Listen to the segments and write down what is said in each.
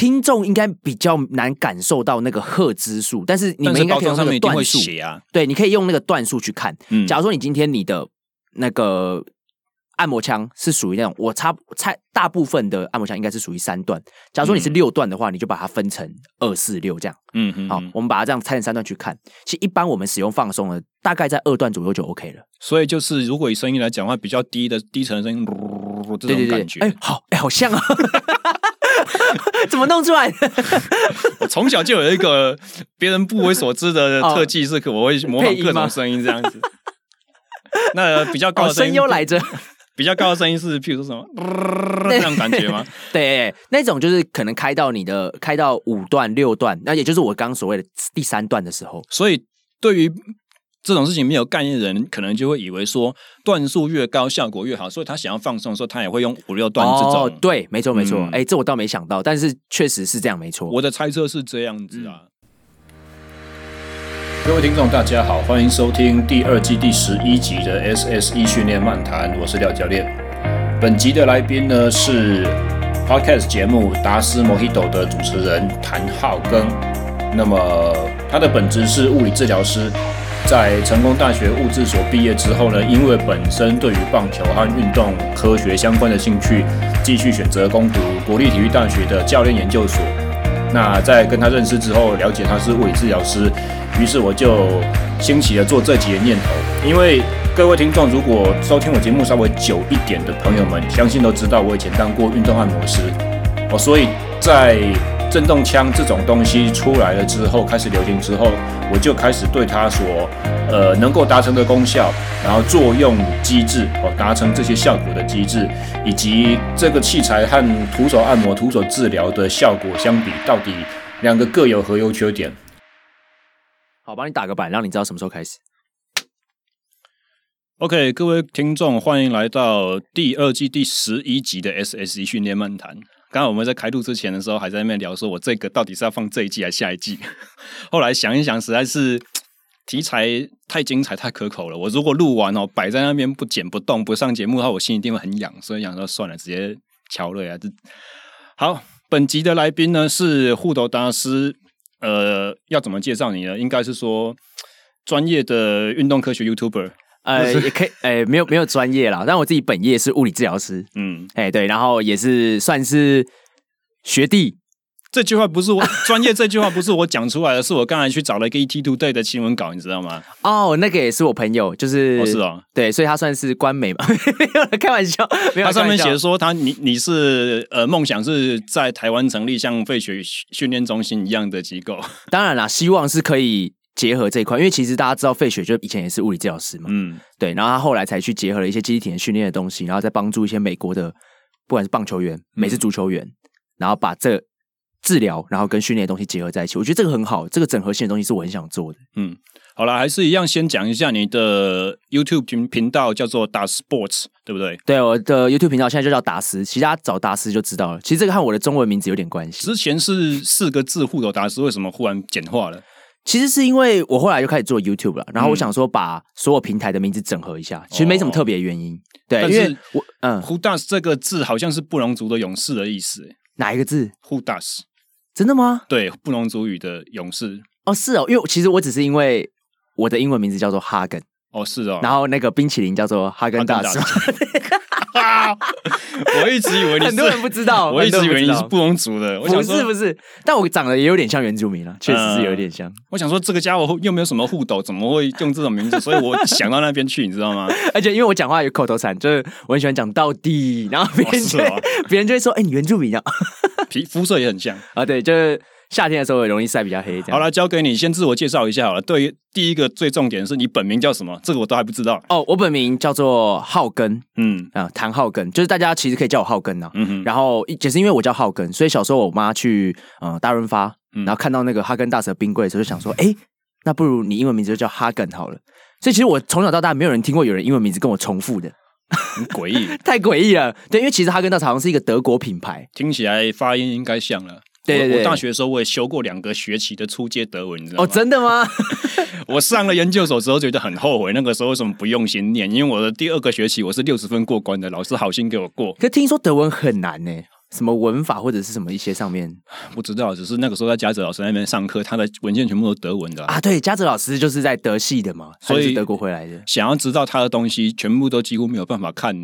听众应该比较难感受到那个赫兹数，但是你们应该可以用那个段数啊。对，你可以用那个段数去看。嗯，假如说你今天你的那个。按摩枪是属于那种，我差差大部分的按摩枪应该是属于三段。假如说你是六段的话，你就把它分成二四六这样。嗯嗯，好，我们把它这样拆成三段去看。其实一般我们使用放松的，大概在二段左右就 OK 了。所以就是如果以声音来讲的话，比较低的低沉的声音，这种感觉。哎，好，哎，好像啊，怎么弄出来的？我从小就有一个别人不为所知的特技，是可我会模仿各种声音这样子。那比较高的声优来着。比较高的声音是，譬如说什么那种感觉吗？对，那种就是可能开到你的开到五段六段，那也就是我刚刚所谓的第三段的时候。所以对于这种事情没有概念的人，可能就会以为说段数越高效果越好，所以他想要放松的时候，他也会用五六段这种。哦，对，没错没错。哎、嗯，这我倒没想到，但是确实是这样，没错。我的猜测是这样子啊。嗯各位听众，大家好，欢迎收听第二季第十一集的 SSE 训练漫谈，我是廖教练。本集的来宾呢是 Podcast 节目达斯 Mojito 的主持人谭浩庚。那么他的本职是物理治疗师，在成功大学物质所毕业之后呢，因为本身对于棒球和运动科学相关的兴趣，继续选择攻读国立体育大学的教练研究所。那在跟他认识之后，了解他是物理治疗师。于是我就兴起了做这集的念头，因为各位听众如果收听我节目稍微久一点的朋友们，相信都知道我以前当过运动按摩师哦，所以在震动枪这种东西出来了之后，开始流行之后，我就开始对它所呃能够达成的功效，然后作用机制哦，达成这些效果的机制，以及这个器材和徒手按摩、徒手治疗的效果相比，到底两个各有何优缺点？好，帮你打个板，让你知道什么时候开始。OK，各位听众，欢迎来到第二季第十一集的 SSE 训练漫谈。刚刚我们在开录之前的时候，还在那边聊说，我这个到底是要放这一季还是下一季？后来想一想，实在是 题材太精彩、太可口了。我如果录完哦，摆在那边不剪不动、不上节目的话，我心一定会很痒。所以想说算了，直接敲了呀。好，本集的来宾呢是护头大师。呃，要怎么介绍你呢？应该是说专业的运动科学 YouTuber，呃，也可以，哎、呃，没有没有专业啦，但我自己本业是物理治疗师，嗯，哎，对，然后也是算是学弟。这句话不是我专业，这句话不是我讲出来的，是我刚才去找了一个 ETtoday 的新闻稿，你知道吗？哦，那个也是我朋友，就是，哦是哦，对，所以他算是官媒嘛，没有开玩笑。他上面写说他你你是呃梦想是在台湾成立像费雪训练中心一样的机构，当然啦，希望是可以结合这一块，因为其实大家知道费雪就以前也是物理治疗师嘛，嗯，对，然后他后来才去结合了一些肌体训练的东西，然后再帮助一些美国的不管是棒球员、美式足球员，嗯、然后把这。治疗，然后跟训练的东西结合在一起，我觉得这个很好。这个整合性的东西是我很想做的。嗯，好了，还是一样，先讲一下你的 YouTube 频频道叫做达斯 Sports，对不对？对，我的 YouTube 频道现在就叫达斯，其他找达斯就知道了。其实这个和我的中文名字有点关系。之前是四个字“护斗达斯”，为什么忽然简化了？其实是因为我后来就开始做 YouTube 了，然后我想说把所有平台的名字整合一下，嗯、其实没什么特别原因。哦、对，因为我嗯，Who does 这个字好像是布隆族的勇士的意思。哪一个字？Who does？真的吗？对，布隆族语的勇士哦，是哦，因为其实我只是因为我的英文名字叫做哈根哦，是哦，然后那个冰淇淋叫做哈根达斯，我一直以为你很多人不知道，我一直以为你是布农族的，我想说不是不是，但我长得也有点像原住民了，确实是有点像。我想说这个家伙又没有什么护斗，怎么会用这种名字？所以我想到那边去，你知道吗？而且因为我讲话有口头禅，就是我很喜欢讲到底，然后别人就 别人就会说：“哎，你原住民啊。”皮肤色也很像啊，对，就是夏天的时候也容易晒比较黑。好了，交给你，先自我介绍一下好了。对于第一个最重点是你本名叫什么？这个我都还不知道。哦，我本名叫做浩根，嗯啊，谭浩根，就是大家其实可以叫我浩根呐。嗯哼。然后也是因为我叫浩根，所以小时候我妈去呃大润发，然后看到那个哈根达斯的冰柜的时候，就想说，哎，那不如你英文名字就叫哈根好了。所以其实我从小到大没有人听过有人英文名字跟我重复的。很诡异，太诡异了。对，因为其实哈根达斯好像是一个德国品牌，听起来发音应该像了。对对对，我大学的时候我也修过两个学期的初阶德文，你知道吗？哦，真的吗？我上了研究所之后觉得很后悔，那个时候为什么不用心念？因为我的第二个学期我是六十分过关的，老师好心给我过。可听说德文很难呢？什么文法或者是什么一些上面？不知道，只是那个时候在嘉泽老师那边上课，他的文件全部都德文的啊。啊对，嘉泽老师就是在德系的嘛，所以是德国回来的。想要知道他的东西，全部都几乎没有办法看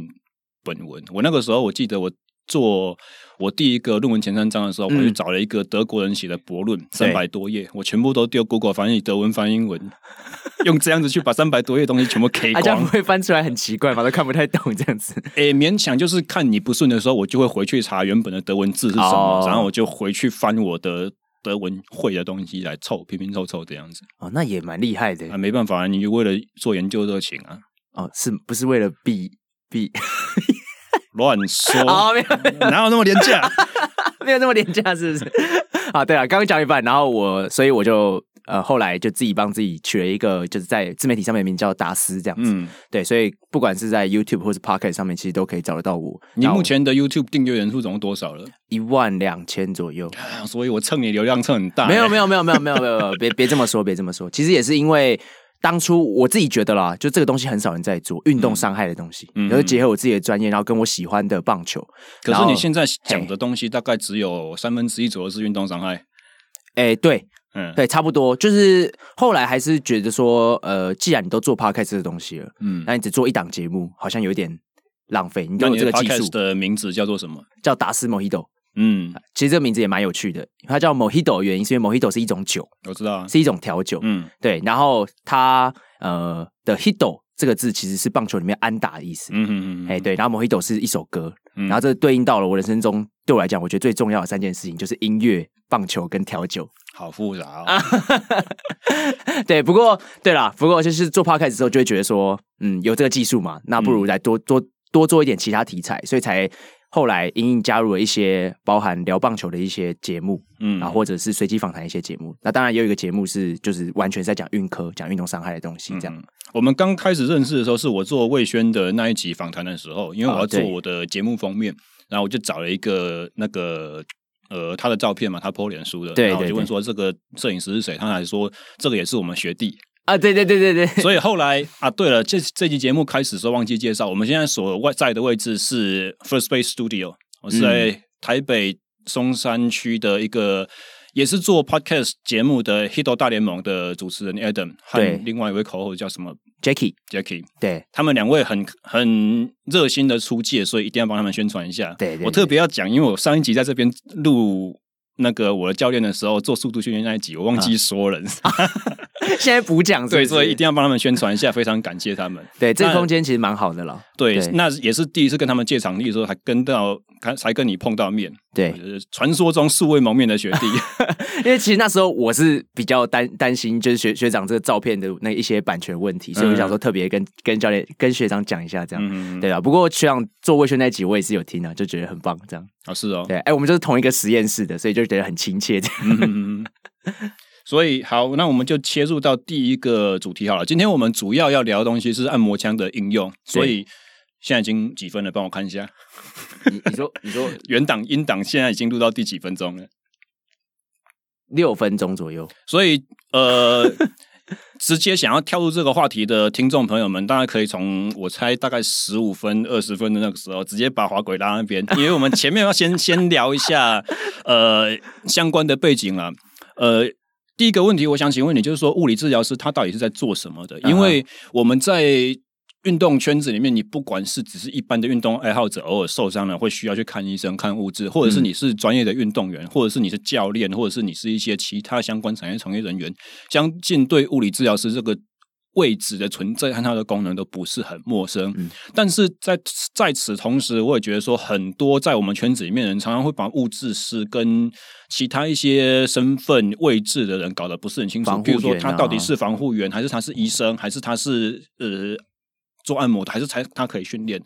本文。我那个时候我记得我做。我第一个论文前三章的时候，嗯、我就找了一个德国人写的博论，三百多页，我全部都丢 Google 翻译，德文翻英文，用这样子去把三百多页东西全部 K 光。这样不会翻出来很奇怪吗？都看不太懂这样子。诶、欸，勉强就是看你不顺的时候，我就会回去查原本的德文字是什么，哦、然后我就回去翻我的德文会的东西来凑，拼拼凑凑这样子。哦，那也蛮厉害的。啊，没办法，你为了做研究热情啊。哦，是不是为了避避？乱说，哪有那么廉价？没有那么廉价，是不是？啊，对啊，刚刚讲一半，然后我，所以我就呃，后来就自己帮自己取了一个，就是在自媒体上面名叫达斯这样子。嗯，对，所以不管是在 YouTube 或是 Podcast 上面，其实都可以找得到我。你目前的 YouTube 订阅人数总共多少了？一万两千左右。所以我蹭你流量蹭很大。没有，没有，没有，没有，没有，没有，别别这么说，别这么说。其实也是因为。当初我自己觉得啦，就这个东西很少人在做运动伤害的东西，嗯，然后结合我自己的专业，然后跟我喜欢的棒球。可是你现在讲的东西大概只有三分之一左右是运动伤害。哎、欸，对，嗯，对，差不多。就是后来还是觉得说，呃，既然你都做 podcast 的东西了，嗯，那你只做一档节目，好像有点浪费。你跟我这个技术的名字叫做什么？叫达斯 Mojito。嗯，其实这个名字也蛮有趣的，它叫 Mojito 的原因是因为 Mojito 是一种酒，我知道，是一种调酒。嗯，对，然后它呃的 Hito 这个字其实是棒球里面安打的意思。嗯嗯嗯，哎，对，然后 Mojito 是一首歌，然后这对应到了我人生中对我来讲，我觉得最重要的三件事情就是音乐、棒球跟调酒。好复杂哦。对，不过对啦，不过就是做 Podcast 之后就会觉得说，嗯，有这个技术嘛，那不如来多多多做一点其他题材，所以才。后来，英英加入了一些包含聊棒球的一些节目，嗯，然后或者是随机访谈一些节目。那当然也有一个节目是，就是完全在讲运科、讲运动伤害的东西。这样，嗯、我们刚开始认识的时候，是我做魏轩的那一集访谈的时候，因为我要做我的节目封面，哦、然后我就找了一个那个呃他的照片嘛，他 po 脸书的，对，然后我就问说这个摄影师是谁？他还说这个也是我们学弟。啊，对对对对对，所以后来啊，对了，这这期节目开始的时候忘记介绍，我们现在所在的位置是 First Base Studio，我是在台北松山区的一个，也是做 Podcast 节目的 Hito 大联盟的主持人 Adam 和另外一位 co-host 叫什么？Jackie，Jackie，对，他们两位很很热心的出借，所以一定要帮他们宣传一下。对，对，对，我特别要讲，因为我上一集在这边录。那个我的教练的时候做速度训练那一集，我忘记说了。啊、现在补讲，对，所以一定要帮他们宣传一下，非常感谢他们。对，这个空间其实蛮好的了。对，对那也是第一次跟他们借场地的时候，还跟到，才跟你碰到面。对，传说中素未谋面的学弟。因为其实那时候我是比较担担心，就是学学长这个照片的那一些版权问题，所以我想说特别跟跟教练跟学长讲一下，这样、嗯、对啊。不过学长做魏轩那集我也是有听啊，就觉得很棒，这样啊是哦。对，哎，我们就是同一个实验室的，所以就觉得很亲切这样。嗯、所以好，那我们就切入到第一个主题好了。今天我们主要要聊的东西是按摩枪的应用，所以现在已经几分了？帮我看一下。你你说 你说原档音档现在已经录到第几分钟了？六分钟左右，所以呃，直接想要跳入这个话题的听众朋友们，大家可以从我猜大概十五分、二十分的那个时候，直接把滑轨拉那边，因为我们前面要先 先聊一下呃相关的背景啊。呃，第一个问题，我想请问你，就是说物理治疗师他到底是在做什么的？因为我们在运动圈子里面，你不管是只是一般的运动爱好者，偶尔受伤了会需要去看医生、看物质，或者是你是专业的运动员，嗯、或者是你是教练，或者是你是一些其他相关产业从业人员，相信对物理治疗师这个位置的存在和它的功能都不是很陌生。嗯、但是在在此同时，我也觉得说，很多在我们圈子里面的人常常会把物质师跟其他一些身份位置的人搞得不是很清楚，比如说他到底是防护员，还是他是医生，还是他是呃。做按摩的还是才他可以训练，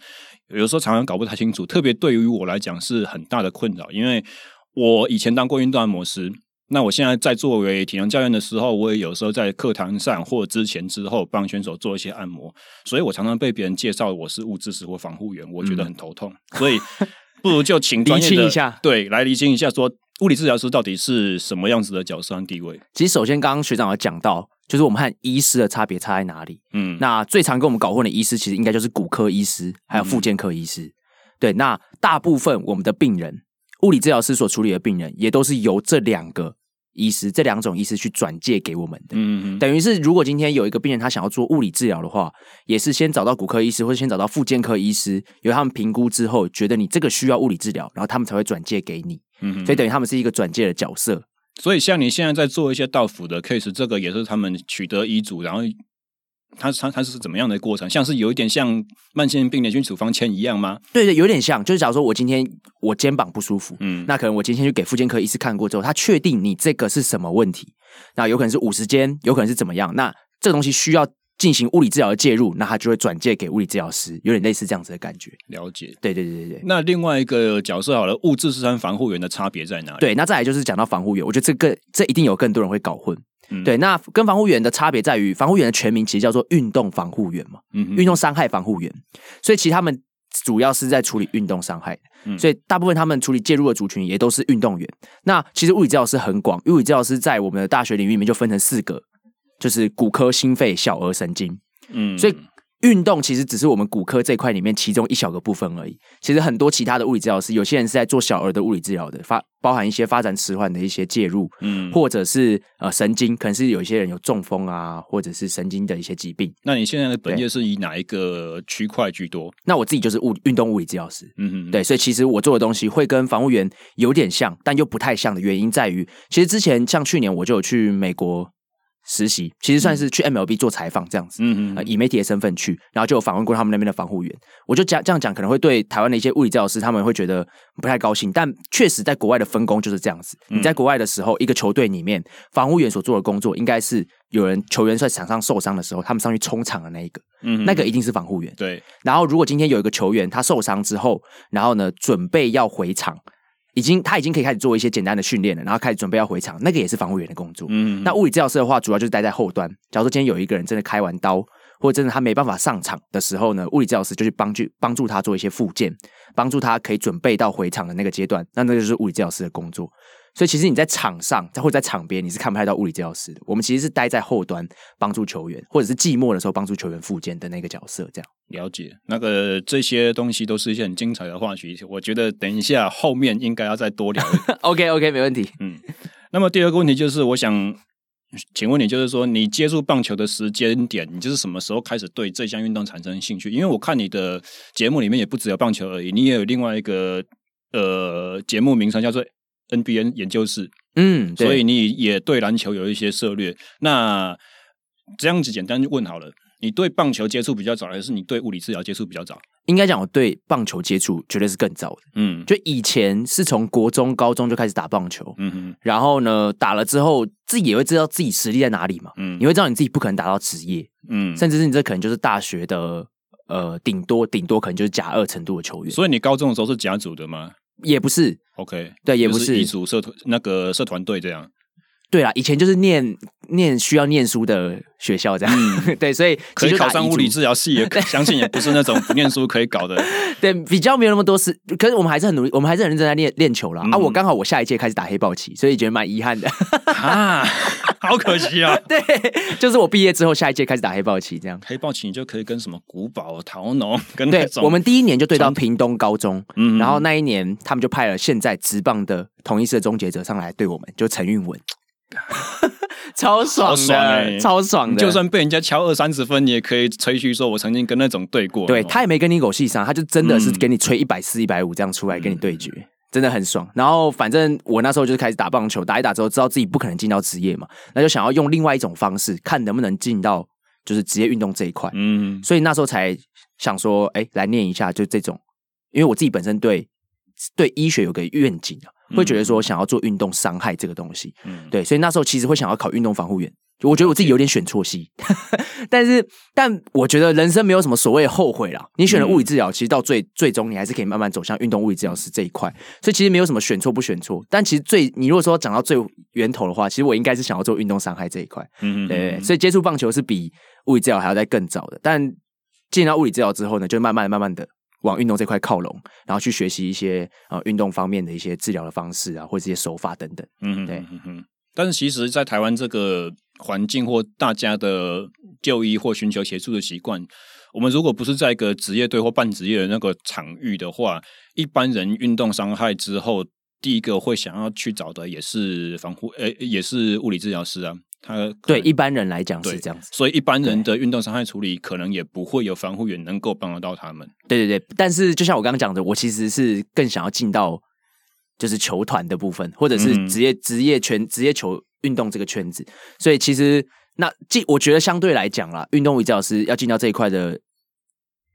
有时候常常搞不太清楚。特别对于我来讲是很大的困扰，因为我以前当过运动按摩师，那我现在在作为体能教练的时候，我也有时候在课堂上或之前之后帮选手做一些按摩，所以我常常被别人介绍我是物质师或防护员，我觉得很头痛。嗯、所以不如就请 专业的一下，对，来厘清一下，说物理治疗师到底是什么样子的角色和地位。其实首先刚刚学长有讲到。就是我们和医师的差别差在哪里？嗯，那最常跟我们搞混的医师，其实应该就是骨科医师，还有复健科医师。嗯、对，那大部分我们的病人，物理治疗师所处理的病人，也都是由这两个医师、这两种医师去转介给我们的。嗯嗯，等于是如果今天有一个病人他想要做物理治疗的话，也是先找到骨科医师，或者先找到复健科医师，由他们评估之后，觉得你这个需要物理治疗，然后他们才会转介给你。嗯，所以等于他们是一个转介的角色。所以像你现在在做一些到府的 case，这个也是他们取得医嘱，然后。他他他是怎么样的过程？像是有一点像慢性病的菌处方签一样吗？对对，有点像。就是假如说我今天我肩膀不舒服，嗯，那可能我今天去给妇健科医师看过之后，他确定你这个是什么问题，那有可能是五十肩，有可能是怎么样？那这个东西需要进行物理治疗的介入，那他就会转介给物理治疗师，有点类似这样子的感觉。了解。对对对对对。那另外一个角色好了，物质是跟防护员的差别在哪里？对，那再来就是讲到防护员，我觉得这个这一定有更多人会搞混。嗯、对，那跟防护员的差别在于，防护员的全名其实叫做运动防护员嘛，嗯，运动伤害防护员，所以其实他们主要是在处理运动伤害，嗯，所以大部分他们处理介入的族群也都是运动员。那其实物理治疗师很广，物理治疗师在我们的大学领域里面就分成四个，就是骨科、心肺、小儿神经，嗯，所以。运动其实只是我们骨科这块里面其中一小个部分而已。其实很多其他的物理治疗师，有些人是在做小儿的物理治疗的，发包含一些发展迟缓的一些介入，嗯，或者是呃神经，可能是有一些人有中风啊，或者是神经的一些疾病。那你现在的本业是以哪一个区块居多？那我自己就是物运动物理治疗师，嗯嗯，对，所以其实我做的东西会跟防护员有点像，但又不太像的原因在于，其实之前像去年我就有去美国。实习其实算是去 MLB 做采访这样子，嗯嗯、呃，以媒体的身份去，然后就有访问过他们那边的防护员。我就讲这样讲，可能会对台湾的一些物理治疗师他们会觉得不太高兴，但确实在国外的分工就是这样子。你在国外的时候，一个球队里面，防护员所做的工作应该是有人球员在场上受伤的时候，他们上去冲场的那一个，嗯，那个一定是防护员。对。然后如果今天有一个球员他受伤之后，然后呢准备要回场。已经，他已经可以开始做一些简单的训练了，然后开始准备要回场，那个也是防护员的工作。嗯，那物理治疗师的话，主要就是待在后端。假如说今天有一个人真的开完刀，或者真的他没办法上场的时候呢，物理治疗师就去帮助帮助他做一些复健，帮助他可以准备到回场的那个阶段。那那个就是物理治疗师的工作。所以其实你在场上，或者在场边，你是看不太到物理治疗师的。我们其实是待在后端，帮助球员，或者是寂寞的时候帮助球员复健的那个角色。这样了解，那个这些东西都是一些很精彩的话题。我觉得等一下后面应该要再多聊。OK OK，没问题。嗯，那么第二个问题就是，我想请问你，就是说你接触棒球的时间点，你就是什么时候开始对这项运动产生兴趣？因为我看你的节目里面也不只有棒球而已，你也有另外一个呃节目名称叫做。NBA 研究室，嗯，所以你也对篮球有一些涉猎。那这样子简单问好了，你对棒球接触比较早，还是你对物理治疗接触比较早？应该讲，我对棒球接触绝对是更早的。嗯，就以前是从国中、高中就开始打棒球，嗯哼，然后呢，打了之后自己也会知道自己实力在哪里嘛，嗯，你会知道你自己不可能打到职业，嗯，甚至是你这可能就是大学的，呃，顶多顶多可能就是甲二程度的球员。所以你高中的时候是甲组的吗？也不是，OK，对，也不是一组社团那个社团队这样。对啦，以前就是念念需要念书的学校这样，嗯、对，所以可以考上物理治疗系，也相信也不是那种不念书可以搞的。对，比较没有那么多事，可是我们还是很努力，我们还是很认真在练练球啦。嗯、啊，我刚好我下一届开始打黑豹旗，所以觉得蛮遗憾的啊，好可惜啊。对，就是我毕业之后下一届开始打黑豹旗，这样。黑豹旗你就可以跟什么古堡、桃农跟对，我们第一年就对到屏东高中，嗯，然后那一年他们就派了现在职棒的同一狮的终结者上来对我们，就陈韵文。超爽的，超爽，欸、超爽的！就算被人家敲二三十分，你也可以吹嘘说：“我曾经跟那种对过。”对，他也没跟你狗戏上，他就真的是给你吹一百四、一百五这样出来跟你对决，嗯、真的很爽。然后反正我那时候就是开始打棒球，打一打之后知道自己不可能进到职业嘛，那就想要用另外一种方式，看能不能进到就是职业运动这一块。嗯，所以那时候才想说，哎、欸，来念一下就这种，因为我自己本身对对医学有个愿景啊。会觉得说想要做运动伤害这个东西，嗯，对，所以那时候其实会想要考运动防护员。我觉得我自己有点选错系，但是但我觉得人生没有什么所谓后悔啦。你选了物理治疗，其实到最最终你还是可以慢慢走向运动物理治疗师这一块，所以其实没有什么选错不选错。但其实最你如果说讲到最源头的话，其实我应该是想要做运动伤害这一块，嗯，对，所以接触棒球是比物理治疗还要再更早的。但进到物理治疗之后呢，就慢慢慢慢的。往运动这块靠拢，然后去学习一些呃运动方面的一些治疗的方式啊，或者这些手法等等。嗯，对。嗯哼。但是其实，在台湾这个环境或大家的就医或寻求协助的习惯，我们如果不是在一个职业队或半职业的那个场域的话，一般人运动伤害之后第一个会想要去找的也是防护，呃，也是物理治疗师啊。他对一般人来讲是这样子，所以一般人的运动伤害处理可能也不会有防护员能够帮得到他们。对对对，但是就像我刚刚讲的，我其实是更想要进到就是球团的部分，或者是职业职业圈职业球运动这个圈子。所以其实那进，我觉得相对来讲啦，运动物理治疗师要进到这一块的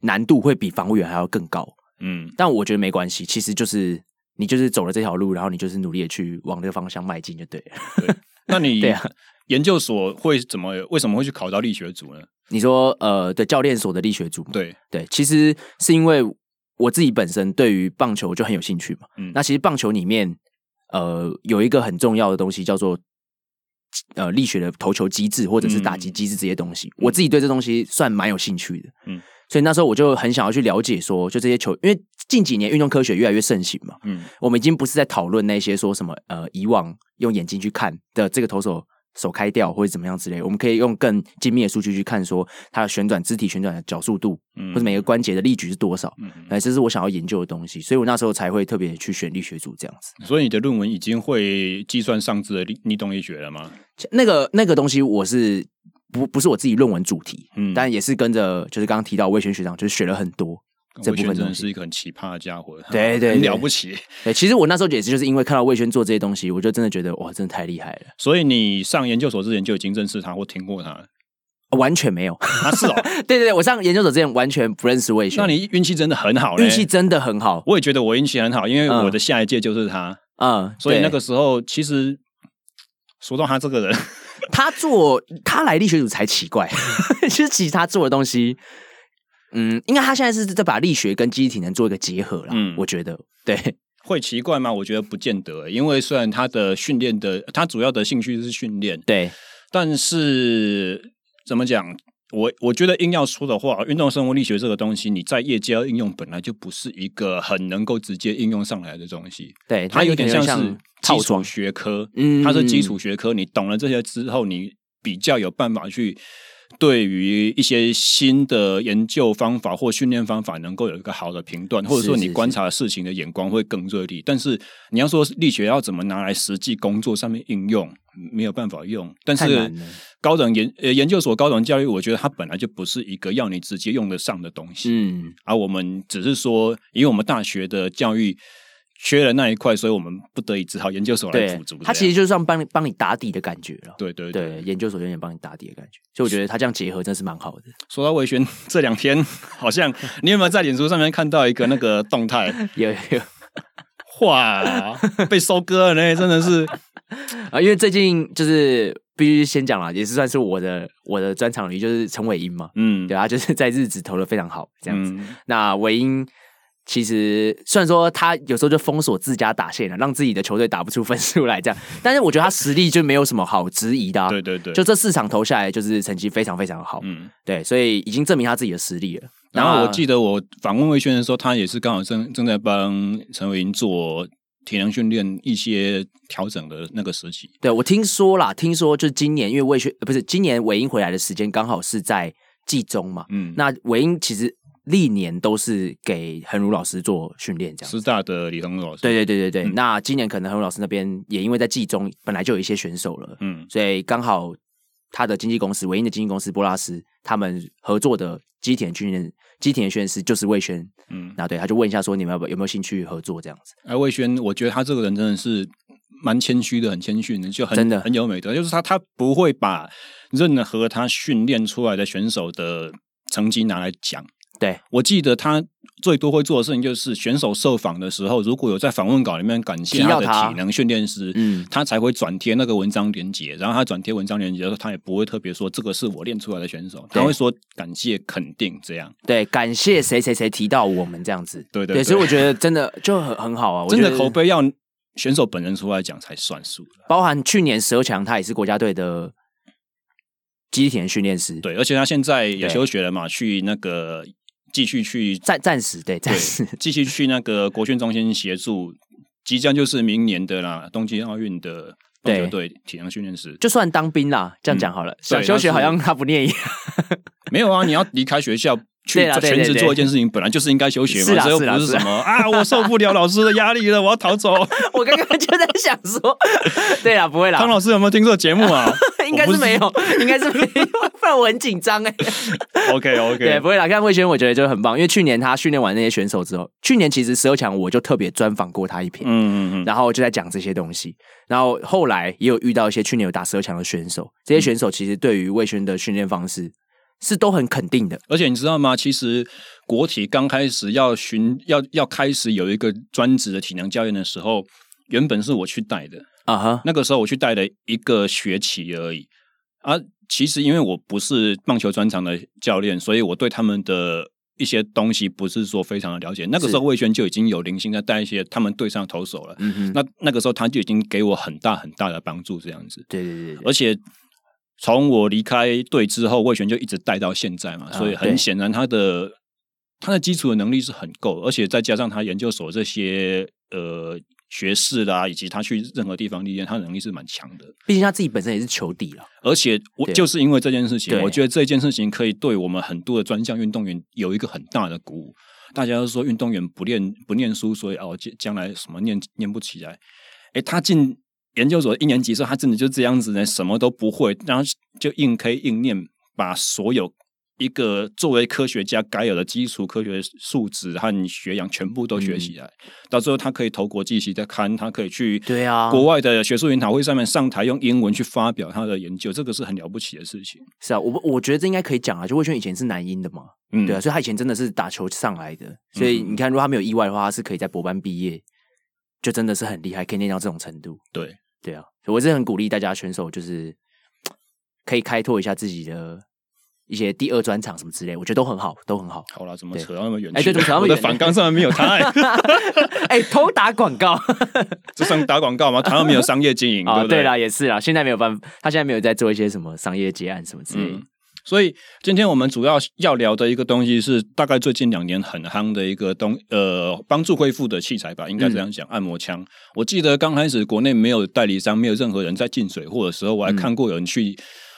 难度会比防护员还要更高。嗯，但我觉得没关系，其实就是你就是走了这条路，然后你就是努力的去往这个方向迈进就对了。对，那你对啊。研究所会怎么？为什么会去考到力学组呢？你说，呃，对，教练所的力学组。对对，其实是因为我自己本身对于棒球就很有兴趣嘛。嗯，那其实棒球里面，呃，有一个很重要的东西叫做呃力学的投球机制或者是打击机制这些东西。嗯，我自己对这东西算蛮有兴趣的。嗯，所以那时候我就很想要去了解说，就这些球，因为近几年运动科学越来越盛行嘛。嗯，我们已经不是在讨论那些说什么呃以往用眼睛去看的这个投手。手开掉或者怎么样之类，我们可以用更精密的数据去看，说它的旋转肢体旋转的角速度，嗯，或者每个关节的力矩是多少，嗯，哎，这是我想要研究的东西，所以我那时候才会特别去选力学组这样子。所以你的论文已经会计算上肢的逆动力学了吗？那个那个东西我是不不是我自己论文主题，嗯，但也是跟着就是刚刚提到魏轩学长，就是学了很多。这部分真的是一个很奇葩的家伙，对，对对，很了不起。对，其实我那时候也是就是因为看到魏轩做这些东西，我就真的觉得哇，真的太厉害了。所以你上研究所之前就已经认识他或听过他？完全没有啊？是哦，对对对，我上研究所之前完全不认识魏轩。那你运气真的很好，运气真的很好。我也觉得我运气很好，因为我的下一届就是他。嗯，所以那个时候其实说到他这个人，他做他来力学组才奇怪，其 实其实他做的东西。嗯，应该他现在是在把力学跟机体能做一个结合了。嗯，我觉得对，会奇怪吗？我觉得不见得，因为虽然他的训练的，他主要的兴趣是训练，对，但是怎么讲？我我觉得硬要说的话，运动生物力学这个东西，你在业界要应用本来就不是一个很能够直接应用上来的东西。对，它有点像是基础学科，嗯，它是基础学科，你懂了这些之后，你比较有办法去。对于一些新的研究方法或训练方法，能够有一个好的评断，或者说你观察事情的眼光会更锐利。但是你要说力学要怎么拿来实际工作上面应用，没有办法用。但是高等研呃研究所高等教育，我觉得它本来就不是一个要你直接用得上的东西。嗯，而我们只是说，以我们大学的教育。缺了那一块，所以我们不得已只好研究所来补足。他其实就是像帮你帮你打底的感觉了。对对对，对，研究所有点帮你打底的感觉，所以我觉得他这样结合真是蛮好的。说到魏轩，这两天好像你有没有在脸书上面看到一个那个动态？有有，哇，被收割了呢，真的是 啊！因为最近就是必须先讲了，也是算是我的我的专场里，就是陈伟英嘛，嗯，对啊，就是在日子投的非常好，这样子。嗯、那伟殷。其实虽然说他有时候就封锁自家打线了，让自己的球队打不出分数来这样，但是我觉得他实力就没有什么好质疑的啊。对对对，就这四场投下来，就是成绩非常非常好。嗯，对，所以已经证明他自己的实力了。然后我记得我访问魏轩的时候，他也是刚好正正在帮陈伟霆做体能训练一些调整的那个时期。对，我听说啦，听说就是今年因为魏轩不是今年伟英回来的时间刚好是在季中嘛。嗯，那伟英其实。历年都是给恒如老师做训练，这样。师大的李恒儒老师。对对对对对。嗯、那今年可能恒如老师那边也因为在季中本来就有一些选手了，嗯，所以刚好他的经纪公司，唯一的经纪公司波拉斯，他们合作的基田训练基田训练师就是魏轩，嗯，那对他就问一下说，你们有没有，有没有兴趣合作这样子？哎，魏轩，我觉得他这个人真的是蛮谦虚的，很谦逊的，就很真的很有美德，就是他他不会把任何他训练出来的选手的成绩拿来讲。对，我记得他最多会做的事情就是选手受访的时候，如果有在访问稿里面感谢他的体能训练师，嗯，他才会转贴那个文章连接。然后他转贴文章连接的时候，他也不会特别说这个是我练出来的选手，他会说感谢肯定这样。对，感谢谁谁谁提到我们这样子。对对对，所以我觉得真的就很很好啊，真的口碑要选手本人出来讲才算数。包含去年十二强，他也是国家队的机体训练师。对，而且他现在也休学了嘛，去那个。继续去暂暂时对暂时继续去那个国训中心协助，即将就是明年的啦，东京奥运的棒球队体能训练师，就算当兵啦，这样讲好了。想休学好像他不念一样，没有啊，你要离开学校 去全职做一件事情，本来就是应该休学嘛，这又不是什么啊，我受不了老师的压力了，我要逃走。我刚刚就在想说，对啦，不会啦，汤老师有没有听这个节目啊？应该是没有，应该是没有，不然我很紧张哎。OK OK，对，不会啦。看魏轩，我觉得就很棒，因为去年他训练完那些选手之后，去年其实十二强我就特别专访过他一篇，嗯嗯嗯，然后就在讲这些东西。然后后来也有遇到一些去年有打十二强的选手，这些选手其实对于魏轩的训练方式是都很肯定的。而且你知道吗？其实国体刚开始要寻要要开始有一个专职的体能教练的时候，原本是我去带的啊哈。Uh. 那个时候我去带了一个学期而已啊。其实因为我不是棒球专长的教练，所以我对他们的一些东西不是说非常的了解。那个时候魏轩就已经有零星在带一些他们队上投手了。嗯哼。那那个时候他就已经给我很大很大的帮助，这样子。对对对，对。而且从我离开队之后，魏轩就一直带到现在嘛，所以很显然他的。他的基础的能力是很够，而且再加上他研究所这些呃学士啦，以及他去任何地方历练，他能力是蛮强的。毕竟他自己本身也是球底了，而且我就是因为这件事情，对我觉得这件事情可以对我们很多的专项运动员有一个很大的鼓舞。大家都说运动员不练不念书，所以哦将将来什么念念不起来。诶，他进研究所一年级时候，他真的就这样子呢，什么都不会，然后就硬可以硬念，把所有。一个作为科学家该有的基础科学素质和学养全部都学起来，嗯、到最后他可以投国际期刊，他可以去对啊。国外的学术研讨会上面上台用英文去发表他的研究，这个是很了不起的事情。是啊，我我觉得这应该可以讲啊，就魏轩以前是男英的嘛，嗯，对啊，所以他以前真的是打球上来的，所以你看，如果他没有意外的话，他是可以在博班毕业，就真的是很厉害，可以练到这种程度。对。对啊，我是很鼓励大家选手，就是可以开拓一下自己的。一些第二专场什么之类，我觉得都很好，都很好。好了，怎么扯到那么远？哎，对，怎么扯到那么远？我的反纲上面没有他。哎，偷打广告，这算打广告吗？他又没有商业经营，对不对？对啦，也是啦，现在没有办法，他现在没有在做一些什么商业结案什么之类的。所以今天我们主要要聊的一个东西是，大概最近两年很夯的一个东，呃，帮助恢复的器材吧，应该这样讲，按摩枪。我记得刚开始国内没有代理商，没有任何人在进水货的时候，我还看过有人去。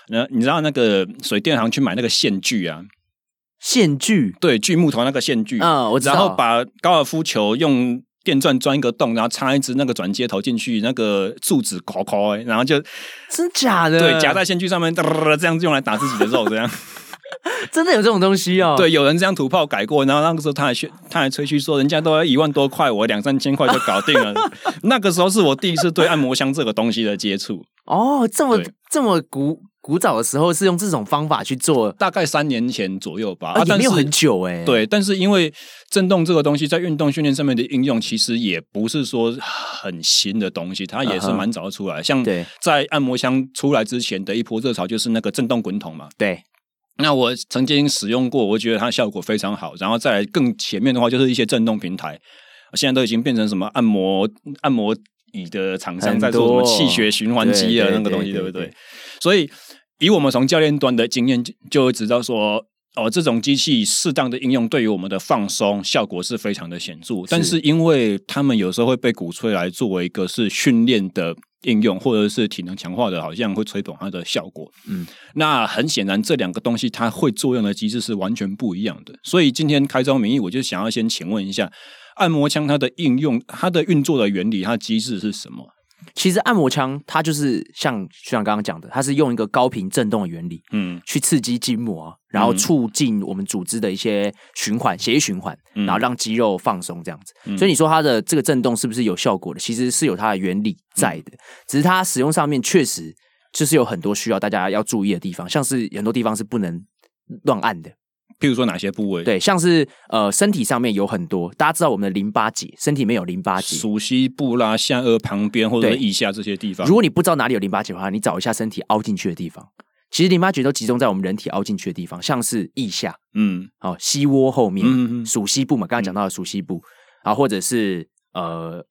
那你知道那个水电行去买那个线锯啊？线锯对，锯木头那个线锯啊，我知道。然后把高尔夫球用电钻钻一个洞，然后插一支那个转接头进去，那个柱子抠抠，然后就真假的？对，夹在线锯上面，这样用来打自己的肉，这样 真的有这种东西哦？对，有人这样土炮改过，然后那个时候他还去，他还吹嘘说，人家都要一万多块，我两三千块就搞定了。那个时候是我第一次对按摩箱这个东西的接触。哦，这么这么古。古早的时候是用这种方法去做，大概三年前左右吧，啊，也没有很久哎。对，但是因为震动这个东西在运动训练上面的应用，其实也不是说很新的东西，它也是蛮早就出来。像在按摩箱出来之前的一波热潮，就是那个震动滚筒嘛。对，那我曾经使用过，我觉得它效果非常好。然后再来更前面的话，就是一些震动平台，现在都已经变成什么按摩按摩椅的厂商在做什么气血循环机啊，那个东西，对不对？所以。以我们从教练端的经验，就会知道说，哦，这种机器适当的应用，对于我们的放松效果是非常的显著。但是，因为他们有时候会被鼓吹来作为一个是训练的应用，或者是体能强化的，好像会吹捧它的效果。嗯，那很显然，这两个东西它会作用的机制是完全不一样的。所以今天开宗明义，我就想要先请问一下，按摩枪它的应用、它的运作的原理、它的机制是什么？其实按摩枪它就是像学长刚刚讲的，它是用一个高频震动的原理，嗯，去刺激筋膜，然后促进我们组织的一些循环、血液循环，然后让肌肉放松这样子。嗯、所以你说它的这个震动是不是有效果的？其实是有它的原理在的，只是它使用上面确实就是有很多需要大家要注意的地方，像是很多地方是不能乱按的。譬如说哪些部位？对，像是呃身体上面有很多，大家知道我们的淋巴结，身体里面有淋巴结，鼠蹊部啦、下颚旁边或者腋下这些地方。如果你不知道哪里有淋巴结的话，你找一下身体凹进去的地方。其实淋巴结都集中在我们人体凹进去的地方，像是腋下，嗯，好，膝窝后面，嗯嗯，鼠蹊部嘛，刚刚讲到的鼠蹊部，然后或者是呃，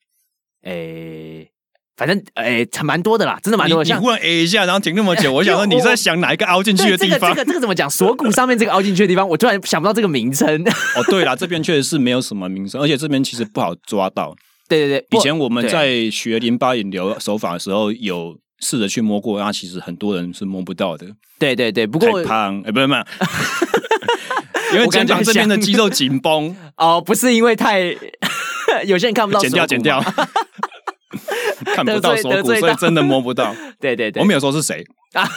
诶。反正诶，蛮多的啦，真的蛮多的。你忽然诶一下，然后停那么久，我想说你在想哪一个凹进去的地方？这个这个这个怎么讲？锁骨上面这个凹进去的地方，我突然想不到这个名称。哦，对啦，这边确实是没有什么名称，而且这边其实不好抓到。对对对，以前我们在学淋巴引流手法的时候，有试着去摸过，那其实很多人是摸不到的。对对对，不过太胖，哎，不是嘛。因为肩膀这边的肌肉紧绷。哦，不是因为太有些人看不到，剪掉剪掉，看不到锁骨，所以真的摸不到。对对对，我没有说是谁。啊。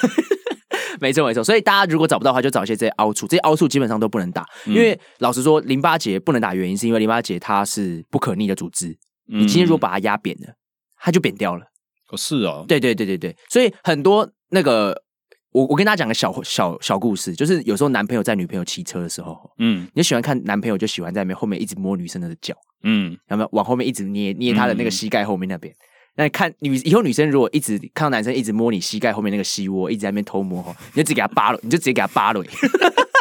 没错没错，所以大家如果找不到的话，就找一些这些凹处，这些凹处基本上都不能打，因为老实说，淋巴结不能打，原因是因为淋巴结它是不可逆的组织，你今天如果把它压扁了，它就扁掉了。哦，是哦，对对对对对，所以很多那个，我我跟大家讲个小小小故事，就是有时候男朋友在女朋友骑车的时候，嗯，你喜欢看男朋友就喜欢在后面一直摸女生的脚，嗯，有没有往后面一直捏捏她的那个膝盖后面那边？那你看女以后女生如果一直看到男生一直摸你膝盖后面那个膝窝，一直在那边偷摸，你就直接给他扒了，你就直接给他扒了。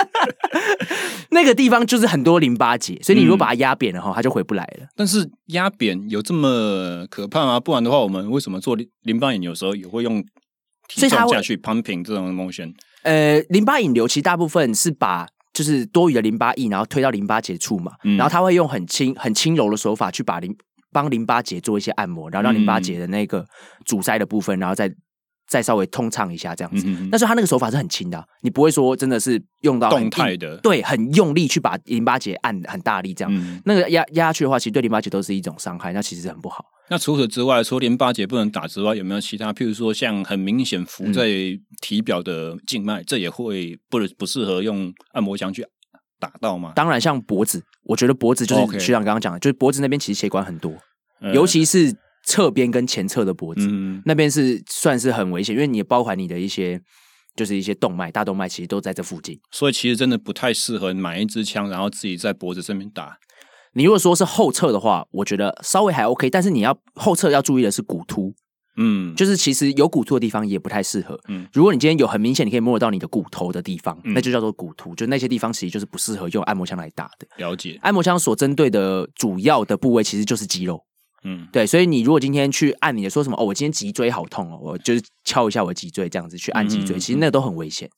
那个地方就是很多淋巴结，所以你如果把它压扁了哈，它就回不来了。但是压扁有这么可怕吗？不然的话，我们为什么做淋巴引流的时候也会用体重下去 pumping 这种 motion？呃，淋巴引流其实大部分是把就是多余的淋巴液，然后推到淋巴结处嘛，嗯、然后他会用很轻很轻柔的手法去把淋。帮淋巴结做一些按摩，然后让淋巴结的那个阻塞的部分，然后再再稍微通畅一下，这样子。嗯、但是他那个手法是很轻的，你不会说真的是用到动态的，对，很用力去把淋巴结按很大力这样。嗯、那个压压下去的话，其实对淋巴结都是一种伤害，那其实很不好。那除此之外，除了淋巴结不能打之外，有没有其他？譬如说，像很明显浮在体表的静脉，嗯、这也会不不适合用按摩枪去。打到吗？当然，像脖子，我觉得脖子就是学长刚刚讲的，就是脖子那边其实血管很多，尤其是侧边跟前侧的脖子，那边是算是很危险，因为你包含你的一些就是一些动脉、大动脉，其实都在这附近，所以其实真的不太适合买一支枪，然后自己在脖子这边打。你如果说是后侧的话，我觉得稍微还 OK，但是你要后侧要注意的是骨突。嗯，就是其实有骨突的地方也不太适合。嗯，如果你今天有很明显你可以摸得到你的骨头的地方，嗯、那就叫做骨突，就那些地方其实就是不适合用按摩枪来打的。了解，按摩枪所针对的主要的部位其实就是肌肉。嗯，对，所以你如果今天去按你的说什么哦，我今天脊椎好痛哦，我就是敲一下我脊椎这样子去按脊椎，嗯、其实那都很危险。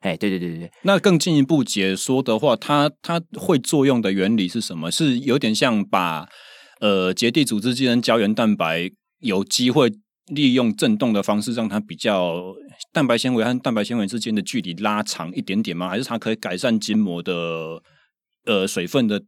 哎，对对对对对。那更进一步解说的话，它它会作用的原理是什么？是有点像把呃结缔组织肌能胶原蛋白有机会。利用震动的方式，让它比较蛋白纤维和蛋白纤维之间的距离拉长一点点吗？还是它可以改善筋膜的呃水分的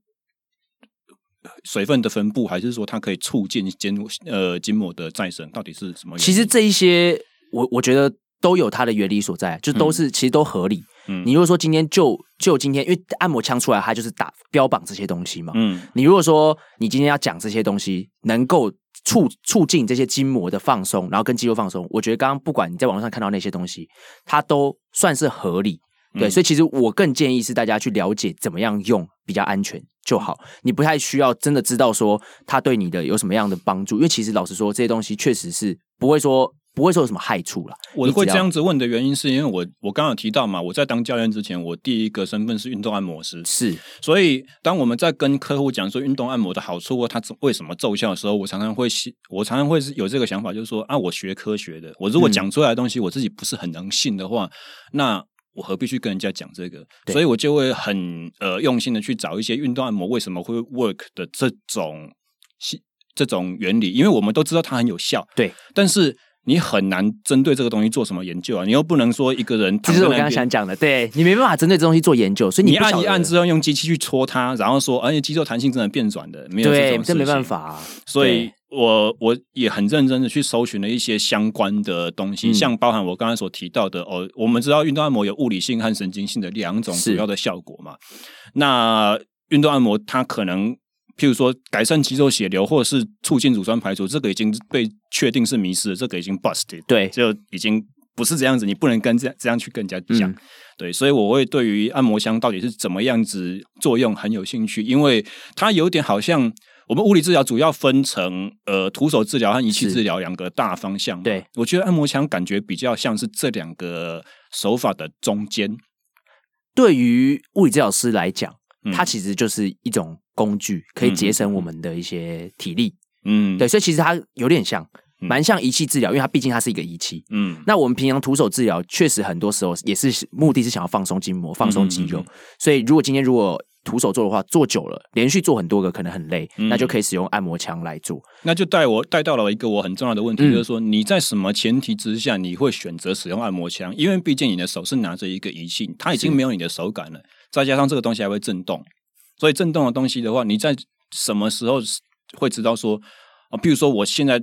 水分的分布？还是说它可以促进筋呃筋膜的再生？到底是什么？其实这一些，我我觉得都有它的原理所在，就都是、嗯、其实都合理。嗯，你如果说今天就就今天，因为按摩枪出来，它就是打标榜这些东西嘛。嗯，你如果说你今天要讲这些东西，能够。促促进这些筋膜的放松，然后跟肌肉放松，我觉得刚刚不管你在网络上看到那些东西，它都算是合理。对，嗯、所以其实我更建议是大家去了解怎么样用比较安全就好。你不太需要真的知道说它对你的有什么样的帮助，因为其实老实说，这些东西确实是不会说。不会说有什么害处了。我会这样子问的原因，是因为我我刚刚有提到嘛，我在当教练之前，我第一个身份是运动按摩师。是，所以当我们在跟客户讲说运动按摩的好处或它为什么奏效的时候，我常常会我常常会有这个想法，就是说啊，我学科学的，我如果讲出来的东西我自己不是很能信的话，嗯、那我何必去跟人家讲这个？所以我就会很呃用心的去找一些运动按摩为什么会 work 的这种这种原理，因为我们都知道它很有效。对，但是。你很难针对这个东西做什么研究啊！你又不能说一个人，其实我刚刚想讲的，对你没办法针对这东西做研究，所以你，你按一按之后用机器去戳它，然后说，而、哎、且肌肉弹性真的变软的，没有这种事情，这没办法、啊。所以我我也很认真的去搜寻了一些相关的东西，嗯、像包含我刚才所提到的哦，我们知道运动按摩有物理性和神经性的两种主要的效果嘛。那运动按摩它可能。譬如说，改善肌肉血流，或者是促进乳酸排除，这个已经被确定是迷失了，这个已经 busted，对，就已经不是这样子，你不能跟这样这样去跟人家讲，嗯、对，所以我会对于按摩箱到底是怎么样子作用很有兴趣，因为它有点好像我们物理治疗主要分成呃徒手治疗和仪器治疗两个大方向，对，我觉得按摩枪感觉比较像是这两个手法的中间，对于物理治疗师来讲，它其实就是一种。工具可以节省我们的一些体力，嗯，对，所以其实它有点像，蛮像仪器治疗，因为它毕竟它是一个仪器，嗯，那我们平常徒手治疗，确实很多时候也是目的是想要放松筋膜、放松肌肉，所以如果今天如果徒手做的话，做久了，连续做很多个可能很累，那就可以使用按摩枪来做。那就带我带到了一个我很重要的问题，就是说你在什么前提之下你会选择使用按摩枪？因为毕竟你的手是拿着一个仪器，它已经没有你的手感了。再加上这个东西还会震动，所以震动的东西的话，你在什么时候会知道说啊？比如说我现在。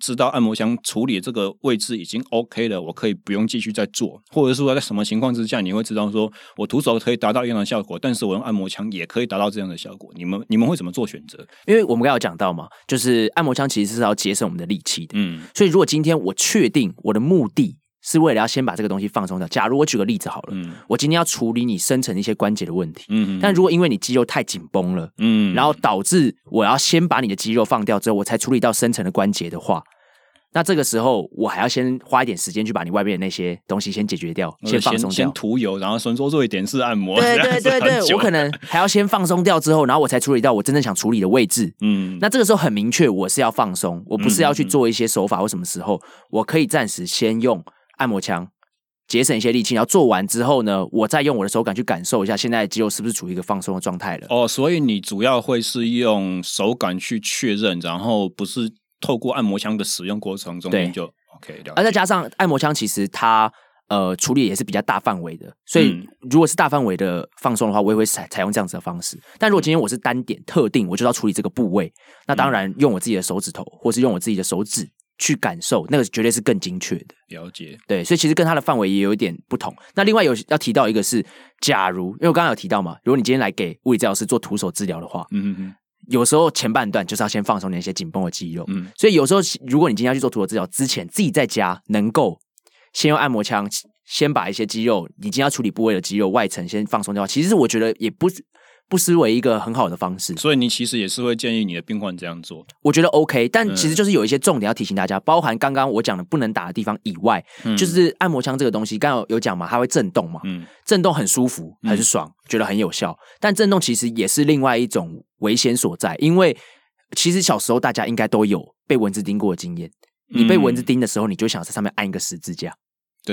知道按摩枪处理这个位置已经 OK 了，我可以不用继续再做，或者说在什么情况之下你会知道说我徒手可以达到一样的效果，但是我用按摩枪也可以达到这样的效果。你们你们会怎么做选择？因为我们刚刚有讲到嘛，就是按摩枪其实是要节省我们的力气的，嗯，所以如果今天我确定我的目的。是为了要先把这个东西放松掉。假如我举个例子好了，嗯，我今天要处理你深层一些关节的问题，嗯，但如果因为你肌肉太紧绷了，嗯，然后导致我要先把你的肌肉放掉之后，我才处理到深层的关节的话，那这个时候我还要先花一点时间去把你外面的那些东西先解决掉，先放松掉，先涂油，然后先做做一点式按摩，对对对对，我可能还要先放松掉之后，然后我才处理到我真正想处理的位置，嗯，那这个时候很明确，我是要放松，我不是要去做一些手法或什么时候，我可以暂时先用按摩枪。节省一些力气，然后做完之后呢，我再用我的手感去感受一下现在的肌肉是不是处于一个放松的状态了。哦，所以你主要会是用手感去确认，然后不是透过按摩枪的使用过程中间就 OK。而再加上按摩枪其实它呃处理也是比较大范围的，所以如果是大范围的放松的话，我也会采采用这样子的方式。但如果今天我是单点特定，我就要处理这个部位，那当然用我自己的手指头，或是用我自己的手指。去感受那个绝对是更精确的了解，对，所以其实跟它的范围也有一点不同。那另外有要提到一个是，假如因为我刚刚有提到嘛，如果你今天来给物理治疗师做徒手治疗的话，嗯嗯嗯，有时候前半段就是要先放松那些紧绷的肌肉，嗯，所以有时候如果你今天要去做徒手治疗之前，自己在家能够先用按摩枪先把一些肌肉，你今天要处理部位的肌肉外层先放松掉，其实我觉得也不是。不失为一个很好的方式，所以你其实也是会建议你的病患这样做。我觉得 OK，但其实就是有一些重点要提醒大家，嗯、包含刚刚我讲的不能打的地方以外，嗯、就是按摩枪这个东西，刚刚有讲嘛，它会震动嘛，嗯，震动很舒服，很爽，嗯、觉得很有效。但震动其实也是另外一种危险所在，因为其实小时候大家应该都有被蚊子叮过的经验，你被蚊子叮的时候，你就想在上面按一个十字架。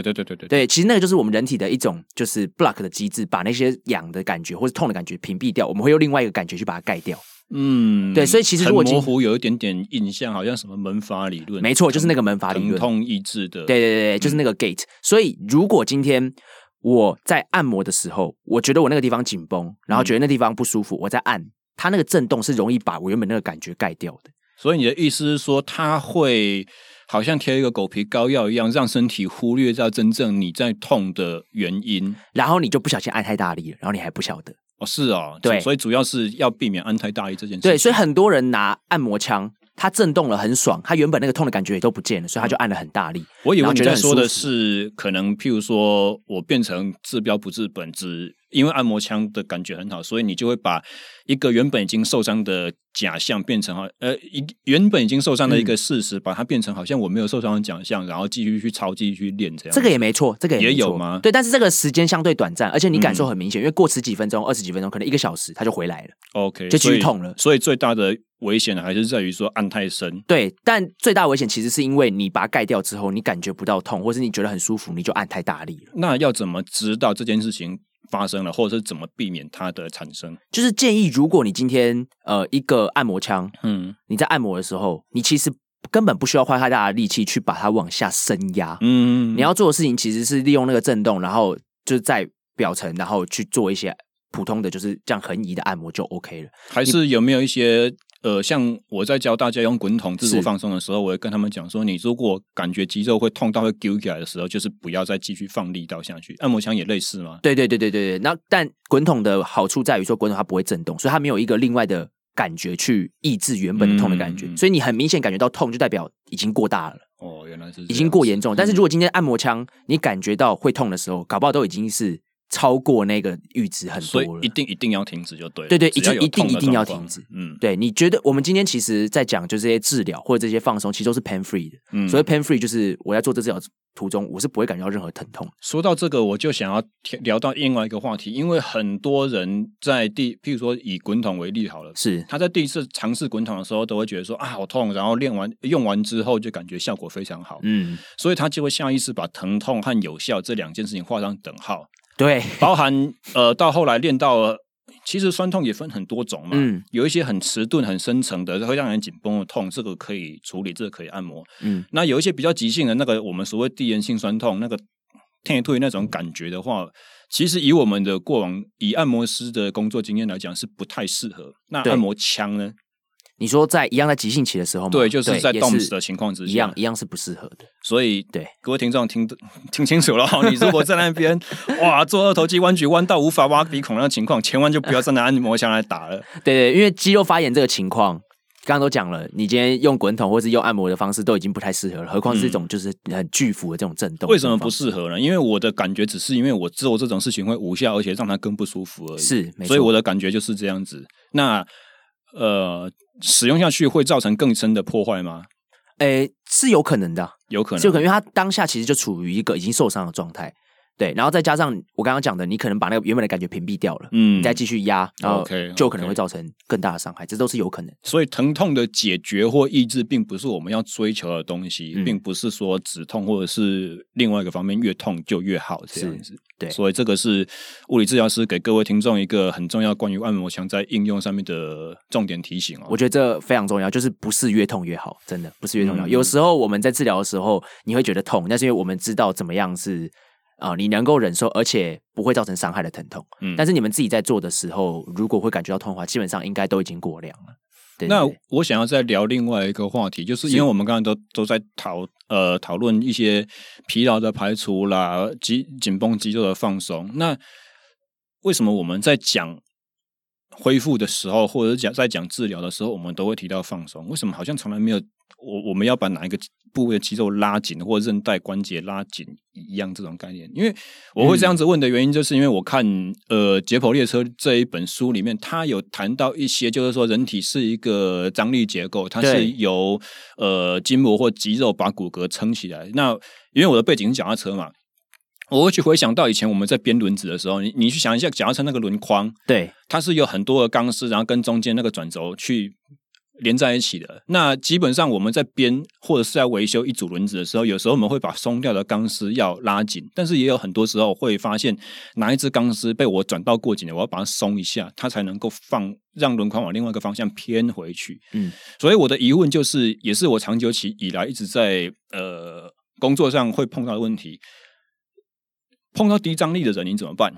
对对对对对，对，其实那个就是我们人体的一种就是 block 的机制，把那些痒的感觉或者痛的感觉屏蔽掉，我们会用另外一个感觉去把它盖掉。嗯，对，所以其实如果模糊有一点点印象，好像什么门阀理论，没错，就是那个门阀理论，疼痛抑制的。对对对，就是那个 gate。嗯，所以如果今天我在按摩的时候，我觉得我那个地方紧绷，然后觉得那地方不舒服，我在按它，那个震动是容易把我原本那个感觉盖掉的。所以你的意思是说，它会。好像贴一个狗皮膏药一样，让身体忽略掉真正你在痛的原因，然后你就不小心按太大力了，然后你还不晓得。哦，是哦，对，所以主要是要避免按太大力这件事。对，所以很多人拿按摩枪，它震动了很爽，它原本那个痛的感觉也都不见了，所以他就按了很大力。嗯、我以为你在说的是，可能譬如说我变成治标不治本，只因为按摩枪的感觉很好，所以你就会把一个原本已经受伤的。假象变成好，呃，一原本已经受伤的一个事实，嗯、把它变成好像我没有受伤的假象，然后继续去操，继续去练这样。这个也没错，这个也，也有吗？对，但是这个时间相对短暂，而且你感受很明显，嗯、因为过十几分钟、二十几分钟，可能一个小时它就回来了。OK，就继续痛了所。所以最大的危险还是在于说按太深。对，但最大危险其实是因为你把它盖掉之后，你感觉不到痛，或是你觉得很舒服，你就按太大力了。那要怎么知道这件事情？发生了，或者是怎么避免它的产生？就是建议，如果你今天呃一个按摩枪，嗯，你在按摩的时候，你其实根本不需要花太大的力气去把它往下深压，嗯，你要做的事情其实是利用那个震动，然后就是在表层，然后去做一些普通的就是这样横移的按摩就 OK 了。还是有没有一些？呃，像我在教大家用滚筒自主放松的时候，我会跟他们讲说，你如果感觉肌肉会痛到会揪起来的时候，就是不要再继续放力道下去。按摩枪也类似吗？对对对对对对。那但滚筒的好处在于说，滚筒它不会震动，所以它没有一个另外的感觉去抑制原本的痛的感觉，嗯、所以你很明显感觉到痛，就代表已经过大了。哦，原来是已经过严重。但是如果今天按摩枪你感觉到会痛的时候，搞不好都已经是。超过那个阈值很多了，所以一定一定要停止就对了。对对，一定一定一定要停止。嗯，对，你觉得我们今天其实在讲，就这些治疗或者这些放松，其实都是 pain free 的。嗯，所以 pain free 就是我在做这治疗途中，我是不会感觉到任何疼痛。说到这个，我就想要聊到另外一个话题，因为很多人在第，譬如说以滚筒为例好了，是他在第一次尝试滚筒的时候，都会觉得说啊好痛，然后练完用完之后就感觉效果非常好。嗯，所以他就会下意识把疼痛和有效这两件事情画上等号。对，包含呃，到后来练到了，其实酸痛也分很多种嘛。嗯，有一些很迟钝、很深层的，会让人紧绷的痛，这个可以处理，这个可以按摩。嗯，那有一些比较急性的那个，我们所谓递延性酸痛，那个退退那种感觉的话，其实以我们的过往以按摩师的工作经验来讲，是不太适合。那按摩枪呢？你说在一样在急性期的时候吗？对，就是在冻死的情况之下，一样一样是不适合的。所以，对各位听众听听清楚了，你如果在那边哇做二头肌弯举弯到无法挖鼻孔那情况，千万就不要再拿按摩枪来打了。对对，因为肌肉发炎这个情况，刚刚都讲了，你今天用滚筒或是用按摩的方式都已经不太适合了，何况是一种就是很巨幅的这种震动。为什么不适合呢？因为我的感觉只是因为我做这种事情会无效，而且让它更不舒服而已。是，所以我的感觉就是这样子。那呃。使用下去会造成更深的破坏吗？诶，是有可能的，有可能，就可能因为他当下其实就处于一个已经受伤的状态。对，然后再加上我刚刚讲的，你可能把那个原本的感觉屏蔽掉了，嗯，你再继续压，然后就可能会造成更大的伤害，这都是有可能。所以疼痛的解决或抑制，并不是我们要追求的东西，嗯、并不是说止痛或者是另外一个方面越痛就越好这样子。对，所以这个是物理治疗师给各位听众一个很重要关于按摩枪在应用上面的重点提醒哦。我觉得这非常重要，就是不是越痛越好，真的不是越痛越好。嗯、有时候我们在治疗的时候，你会觉得痛，那是因为我们知道怎么样是。啊、呃，你能够忍受，而且不会造成伤害的疼痛。嗯，但是你们自己在做的时候，如果会感觉到痛的话，基本上应该都已经过量了。对那我想要再聊另外一个话题，就是因为我们刚刚都都在讨呃讨论一些疲劳的排除啦，肌紧绷肌肉的放松。那为什么我们在讲恢复的时候，或者讲在讲治疗的时候，我们都会提到放松？为什么好像从来没有？我我们要把哪一个部位的肌肉拉紧，或者韧带关节拉紧一样这种概念？因为我会这样子问的原因，就是因为我看呃《解剖列车》这一本书里面，它有谈到一些，就是说人体是一个张力结构，它是由呃筋膜或肌肉把骨骼撑起来。那因为我的背景是脚踏车嘛，我会去回想到以前我们在编轮子的时候，你你去想一下脚踏车那个轮框，对，它是有很多的钢丝，然后跟中间那个转轴去。连在一起的。那基本上我们在编或者是在维修一组轮子的时候，有时候我们会把松掉的钢丝要拉紧，但是也有很多时候会发现哪一只钢丝被我转到过紧了，我要把它松一下，它才能够放让轮框往另外一个方向偏回去。嗯，所以我的疑问就是，也是我长久期以来一直在呃工作上会碰到的问题，碰到低张力的人你怎么办？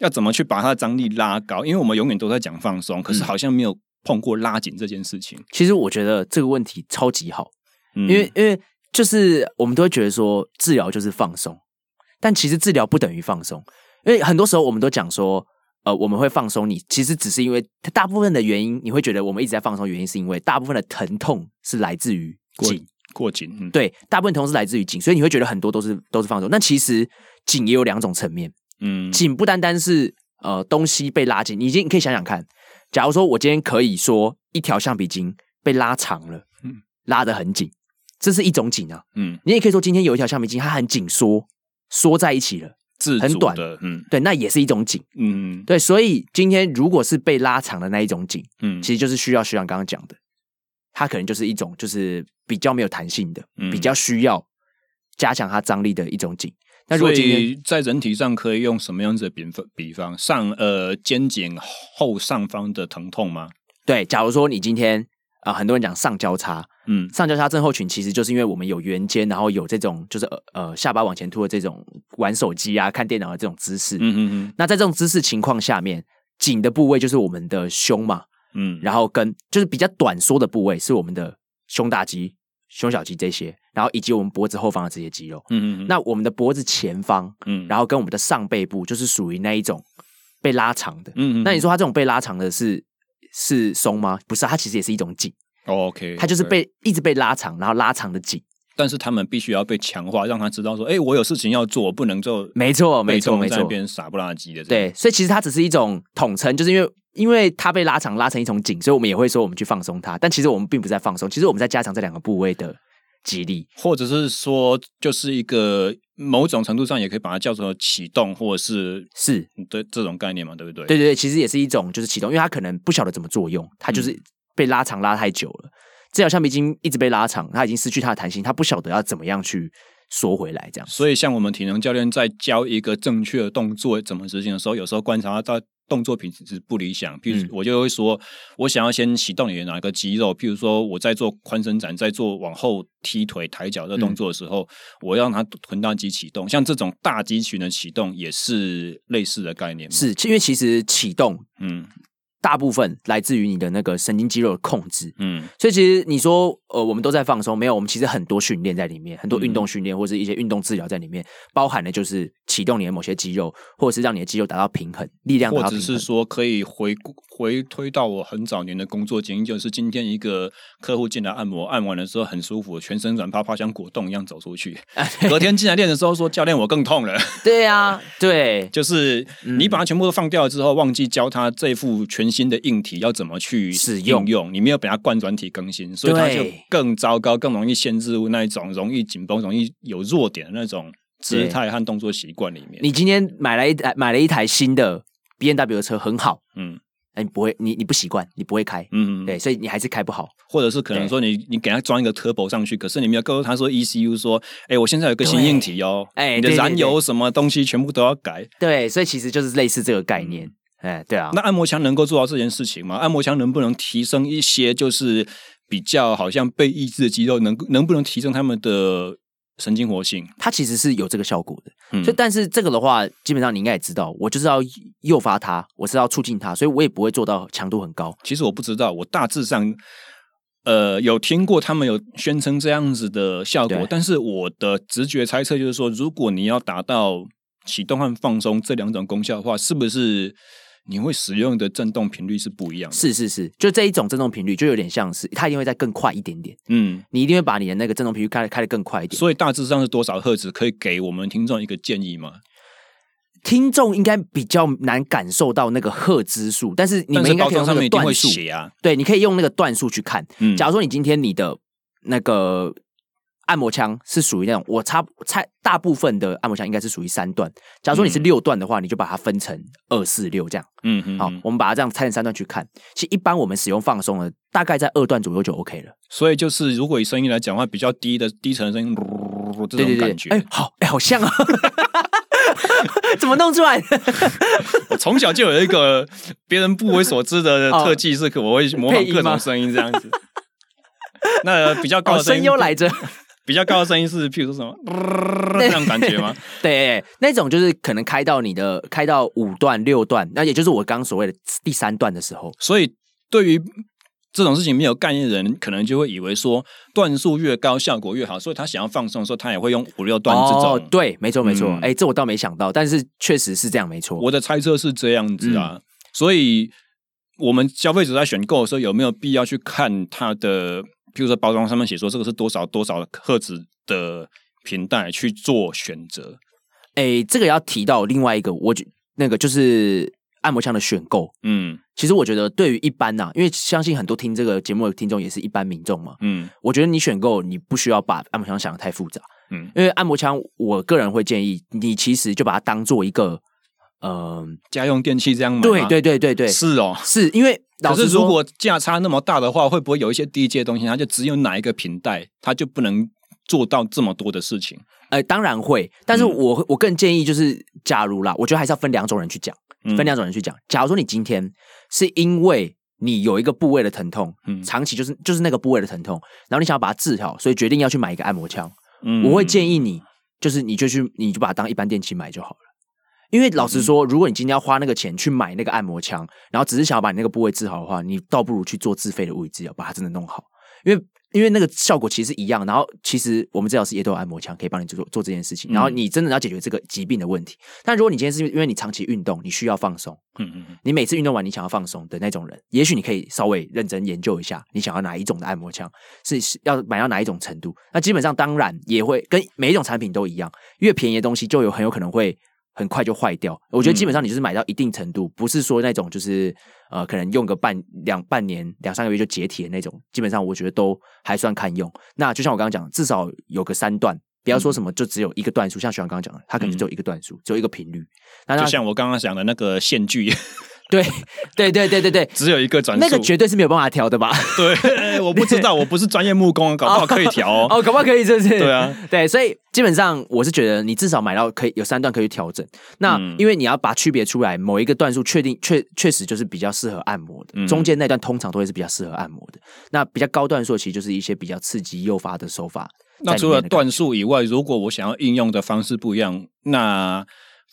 要怎么去把它的张力拉高？因为我们永远都在讲放松，可是好像没有。碰过拉紧这件事情，其实我觉得这个问题超级好，嗯、因为因为就是我们都会觉得说治疗就是放松，但其实治疗不等于放松，因为很多时候我们都讲说，呃，我们会放松你，其实只是因为它大部分的原因，你会觉得我们一直在放松，原因是因为大部分的疼痛是来自于紧。过紧，嗯、对，大部分疼痛是来自于紧，所以你会觉得很多都是都是放松，那其实紧也有两种层面，嗯，紧不单单是呃东西被拉紧，你已经你可以想想看。假如说我今天可以说一条橡皮筋被拉长了，嗯，拉得很紧，这是一种紧啊，嗯，你也可以说今天有一条橡皮筋它很紧缩，缩在一起了，很短。的，嗯，对，那也是一种紧，嗯，对，所以今天如果是被拉长的那一种紧，嗯，其实就是需要学长刚刚讲的，它可能就是一种就是比较没有弹性的，嗯，比较需要加强它张力的一种紧。那如果今天在人体上可以用什么样子的比方？比方上呃肩颈后上方的疼痛吗？对，假如说你今天啊、呃，很多人讲上交叉，嗯，上交叉症候群其实就是因为我们有圆肩，然后有这种就是呃呃下巴往前凸的这种玩手机啊、看电脑的这种姿势。嗯嗯嗯。那在这种姿势情况下面，紧的部位就是我们的胸嘛，嗯，然后跟就是比较短缩的部位是我们的胸大肌、胸小肌这些。然后以及我们脖子后方的这些肌肉，嗯嗯，那我们的脖子前方，嗯，然后跟我们的上背部就是属于那一种被拉长的，嗯嗯。那你说它这种被拉长的是是松吗？不是，它其实也是一种紧。哦，OK，它就是被一直被拉长，然后拉长的紧。但是他们必须要被强化，让他知道说，哎，我有事情要做，我不能就没错没错没错，在那边傻不拉几的。对，所以其实它只是一种统称，就是因为因为它被拉长拉成一种紧，所以我们也会说我们去放松它。但其实我们并不在放松，其实我们在加强这两个部位的。肌力，或者是说，就是一个某种程度上也可以把它叫做启动，或者是是对这种概念嘛，对不对？对对对，其实也是一种就是启动，因为它可能不晓得怎么作用，它就是被拉长拉太久了，嗯、这条橡皮筋一直被拉长，它已经失去它的弹性，它不晓得要怎么样去缩回来，这样。所以，像我们体能教练在教一个正确的动作怎么执行的时候，有时候观察到动作品质不理想，譬如、嗯、我就会说，我想要先启动你的哪个肌肉，譬如说我在做宽伸展，在做往后踢腿、抬脚的动作的时候，嗯、我要让它臀大肌启动。像这种大肌群的启动也是类似的概念，是因为其实启动，嗯。大部分来自于你的那个神经肌肉的控制，嗯，所以其实你说，呃，我们都在放松，没有，我们其实很多训练在里面，很多运动训练或者一些运动治疗在里面，包含的就是启动你的某些肌肉，或者是让你的肌肉达到平衡，力量达到平衡，或者是说可以回回推到我很早年的工作经验，就是今天一个客户进来按摩，按完的时候很舒服，全身软趴趴，像果冻一样走出去，隔天进来练的时候说教练我更痛了，对啊，对，就是你把它全部都放掉了之后，忘记教他这副全。新的硬体要怎么去使用？用你没有把它灌软体更新，所以它就更糟糕，更容易限制那一种容易紧绷、容易有弱点的那种姿态和动作习惯里面。你今天买了一台买了一台新的 B N W 的车，很好，嗯，哎你不会，你你不习惯，你不会开，嗯，对，所以你还是开不好，或者是可能说你你给它装一个 Turbo 上去，可是你没有告诉他说 ECU 说，哎，我现在有个新硬体哦，哎，你的燃油什么东西全部都要改，对，所以其实就是类似这个概念。哎，对啊，那按摩枪能够做到这件事情吗？按摩枪能不能提升一些，就是比较好像被抑制的肌肉，能能不能提升他们的神经活性？它其实是有这个效果的。嗯，所以但是这个的话，基本上你应该也知道，我就是要诱发它，我是要促进它，所以我也不会做到强度很高。其实我不知道，我大致上呃有听过他们有宣称这样子的效果，但是我的直觉猜测就是说，如果你要达到启动和放松这两种功效的话，是不是？你会使用的震动频率是不一样的，是是是，就这一种震动频率就有点像是它一定会再更快一点点，嗯，你一定会把你的那个震动频率开开的更快一点。所以大致上是多少赫兹？可以给我们听众一个建议吗？听众应该比较难感受到那个赫兹数，但是你们应该可以用那个段数啊，对，你可以用那个段数去看。嗯，假如说你今天你的那个。按摩枪是属于那种，我差猜大部分的按摩枪应该是属于三段。假如说你是六段的话，嗯、你就把它分成二四六这样。嗯嗯，好，我们把它这样拆成三段去看。其实一般我们使用放松的，大概在二段左右就 OK 了。所以就是如果以声音来讲的话，比较低的低沉的声音，这种感觉。哎、欸，好，哎、欸，好像啊，怎么弄出来的？我从小就有一个别人不为所知的特技，是可我会模仿各种声音这样子。那比较高的声音、哦、声优来着。比较高的声音是，譬如说什么 这种感觉吗？对，那种就是可能开到你的开到五段六段，那也就是我刚刚所谓的第三段的时候。所以对于这种事情没有概念的人，可能就会以为说段数越高效果越好，所以他想要放松的时候，他也会用五六段这种。哦，对，没错没错。哎、嗯，这我倒没想到，但是确实是这样，没错。我的猜测是这样子啊，嗯、所以我们消费者在选购的时候，有没有必要去看它的？譬如说包装上面写说这个是多少多少赫兹的频带去做选择，哎、欸，这个要提到另外一个，我觉那个就是按摩枪的选购。嗯，其实我觉得对于一般呐、啊，因为相信很多听这个节目的听众也是一般民众嘛。嗯，我觉得你选购你不需要把按摩枪想的太复杂。嗯，因为按摩枪，我个人会建议你其实就把它当做一个。嗯、呃，家用电器这样买，对对对对对，是哦，是因为老师如果价差那么大的话，会不会有一些低阶的东西，它就只有哪一个频带，它就不能做到这么多的事情？呃，当然会，但是我、嗯、我更建议就是，假如啦，我觉得还是要分两种人去讲，分两种人去讲。假如说你今天是因为你有一个部位的疼痛，嗯，长期就是就是那个部位的疼痛，然后你想要把它治好，所以决定要去买一个按摩枪，嗯，我会建议你，就是你就去，你就把它当一般电器买就好了。因为老实说，如果你今天要花那个钱去买那个按摩枪，然后只是想要把你那个部位治好的话，你倒不如去做自费的物理治疗，把它真的弄好。因为因为那个效果其实一样，然后其实我们治疗师也都有按摩枪可以帮你做做这件事情。然后你真的要解决这个疾病的问题。但如果你今天是因为你长期运动，你需要放松，嗯嗯嗯，你每次运动完你想要放松的那种人，也许你可以稍微认真研究一下，你想要哪一种的按摩枪，是要买到哪一种程度。那基本上当然也会跟每一种产品都一样，越便宜的东西就有很有可能会。很快就坏掉，我觉得基本上你就是买到一定程度，嗯、不是说那种就是呃，可能用个半两半年两三个月就解体的那种，基本上我觉得都还算堪用。那就像我刚刚讲，至少有个三段，不要说什么就只有一个段数，嗯、像徐阳刚刚讲的，它可能只有一个段数，只有一个频率。那就像我刚刚讲的那个线锯，对对对对对对，只有一个转速，那个绝对是没有办法调的吧？对，我不知道，我不是专业木工，搞不好可以调哦。哦，搞不好可以，是不是？对啊，对，所以基本上我是觉得你至少买到可以有三段可以调整。那因为你要把区别出来，某一个段数确定确确实就是比较适合按摩的，中间那段通常都会是比较适合按摩的。那比较高段数其实就是一些比较刺激诱发的手法。那除了段数以外，如果我想要应用的方式不一样，那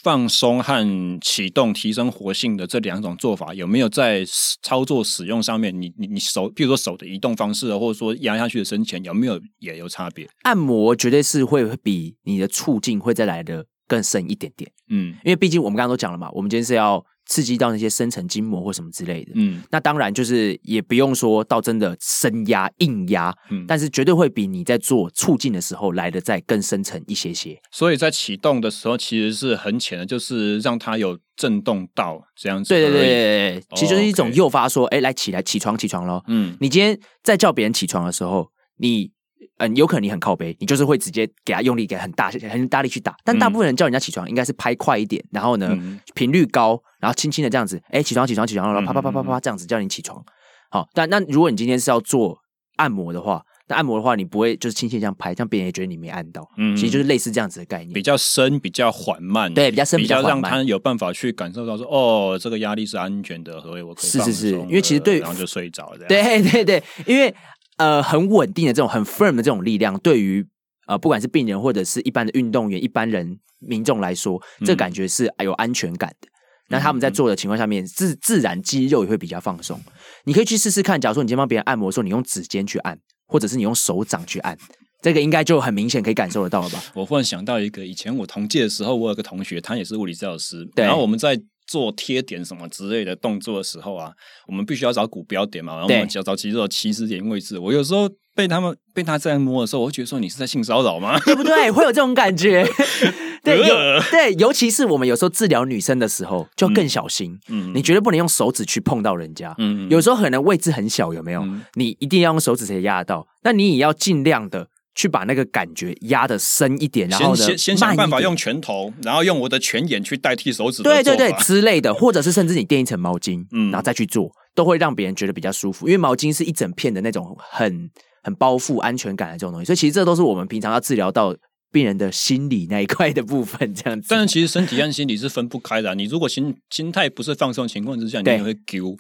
放松和启动提升活性的这两种做法，有没有在操作使用上面？你你你手，譬如说手的移动方式，或者说压下去的深浅，有没有也有差别？按摩绝对是会比你的促进会再来的更深一点点。嗯，因为毕竟我们刚刚都讲了嘛，我们今天是要。刺激到那些深层筋膜或什么之类的，嗯，那当然就是也不用说到真的深压硬压，嗯，但是绝对会比你在做促进的时候来的再更深层一些些。所以在启动的时候其实是很浅的，就是让它有震动到这样子。对对对对，其实就是一种诱发，说，哎，来起来，起床，起床咯。嗯，你今天在叫别人起床的时候，你。嗯，有可能你很靠背，你就是会直接给他用力，给他很大、很大力去打。但大部分人叫人家起床，应该是拍快一点，然后呢，频、嗯、率高，然后轻轻的这样子，哎、欸，起床，起床，起床，然后啪啪啪啪啪这样子叫你起床。好，但那如果你今天是要做按摩的话，那按摩的话，你不会就是轻轻这样拍，这样别人也觉得你没按到。嗯，其实就是类似这样子的概念，比较深，比较缓慢，对，比较深，比较让他有办法去感受到说，哦，这个压力是安全的，所以我可以是是是，因为其实对，然后就睡着了。对对对，因为。呃，很稳定的这种很 firm 的这种力量，对于呃不管是病人或者是一般的运动员、一般人民众来说，嗯、这感觉是有安全感的。那他们在做的情况下面，自自然肌肉也会比较放松。你可以去试试看，假如说你今天帮别人按摩的时候，你用指尖去按，或者是你用手掌去按，这个应该就很明显可以感受得到了吧？我忽然想到一个，以前我同届的时候，我有个同学，他也是物理治疗师，对然后我们在。做贴点什么之类的动作的时候啊，我们必须要找骨标点嘛，然后我们找找肌肉起始点位置。我有时候被他们被他这样摸的时候，我会觉得说，你是在性骚扰吗？对不对？会有这种感觉。对，有对，尤其是我们有时候治疗女生的时候，就更小心。嗯，你绝对不能用手指去碰到人家。嗯，有时候可能位置很小，有没有？嗯，你一定要用手指才压得到。那你也要尽量的。去把那个感觉压的深一点，然后呢，先先想办法用拳头，然后用我的拳眼去代替手指，对对对之类的，或者是甚至你垫一层毛巾，嗯，然后再去做，都会让别人觉得比较舒服。因为毛巾是一整片的那种很很包覆安全感的这种东西，所以其实这都是我们平常要治疗到病人的心理那一块的部分，这样子。但是其实身体和心理是分不开的啊，你如果心心态不是放松情况之下，你也会丢，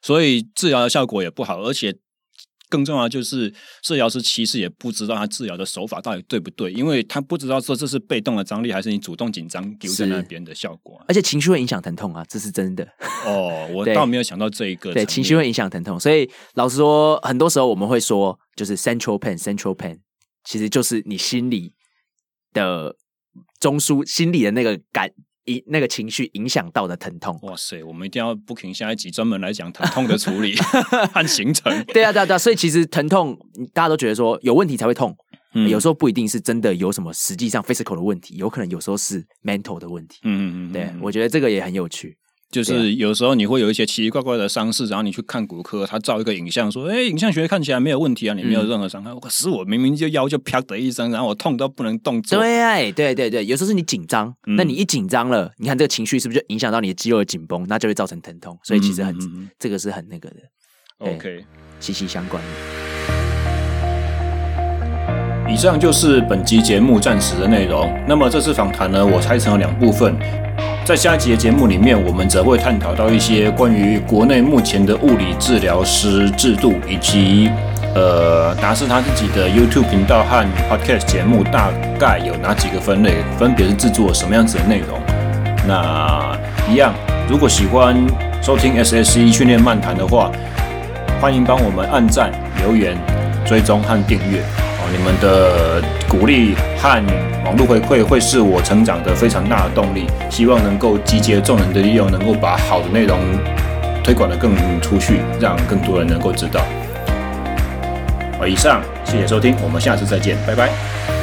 所以治疗的效果也不好，而且。更重要的就是治疗师其实也不知道他治疗的手法到底对不对，因为他不知道说这是被动的张力还是你主动紧张丢在那边的效果，而且情绪会影响疼痛啊，这是真的。哦，我 倒没有想到这一个。对，情绪会影响疼痛，所以老实说，很多时候我们会说，就是 central pain，central pain，其实就是你心里的中枢，心里的那个感。以那个情绪影响到的疼痛，哇塞！我们一定要 booking 下一集专门来讲疼痛的处理 和形成。对啊，对啊，对啊！所以其实疼痛，大家都觉得说有问题才会痛，嗯、有时候不一定是真的有什么实际上 physical 的问题，有可能有时候是 mental 的问题。嗯嗯嗯，对，我觉得这个也很有趣。就是有时候你会有一些奇奇怪怪的伤势，然后你去看骨科，他照一个影像说：“哎，影像学看起来没有问题啊，你没有任何伤害。”可是我明明就腰就啪的一声，然后我痛到不能动作。对，对，对，对，有时候是你紧张，那你一紧张了，你看这个情绪是不是就影响到你的肌肉的紧绷，那就会造成疼痛。所以其实很，这个是很那个的，OK，息息相关。以上就是本集节目暂时的内容。那么这次访谈呢，我拆成了两部分。在下一集的节目里面，我们则会探讨到一些关于国内目前的物理治疗师制度，以及呃达斯他自己的 YouTube 频道和 Podcast 节目大概有哪几个分类，分别是制作什么样子的内容。那一样，如果喜欢收听 SSE 训练漫谈的话，欢迎帮我们按赞、留言、追踪和订阅。你们的鼓励和网络回馈会是我成长的非常大的动力。希望能够集结众人的力量，能够把好的内容推广的更出去，让更多人能够知道。好，以上，谢谢收听，我们下次再见，拜拜。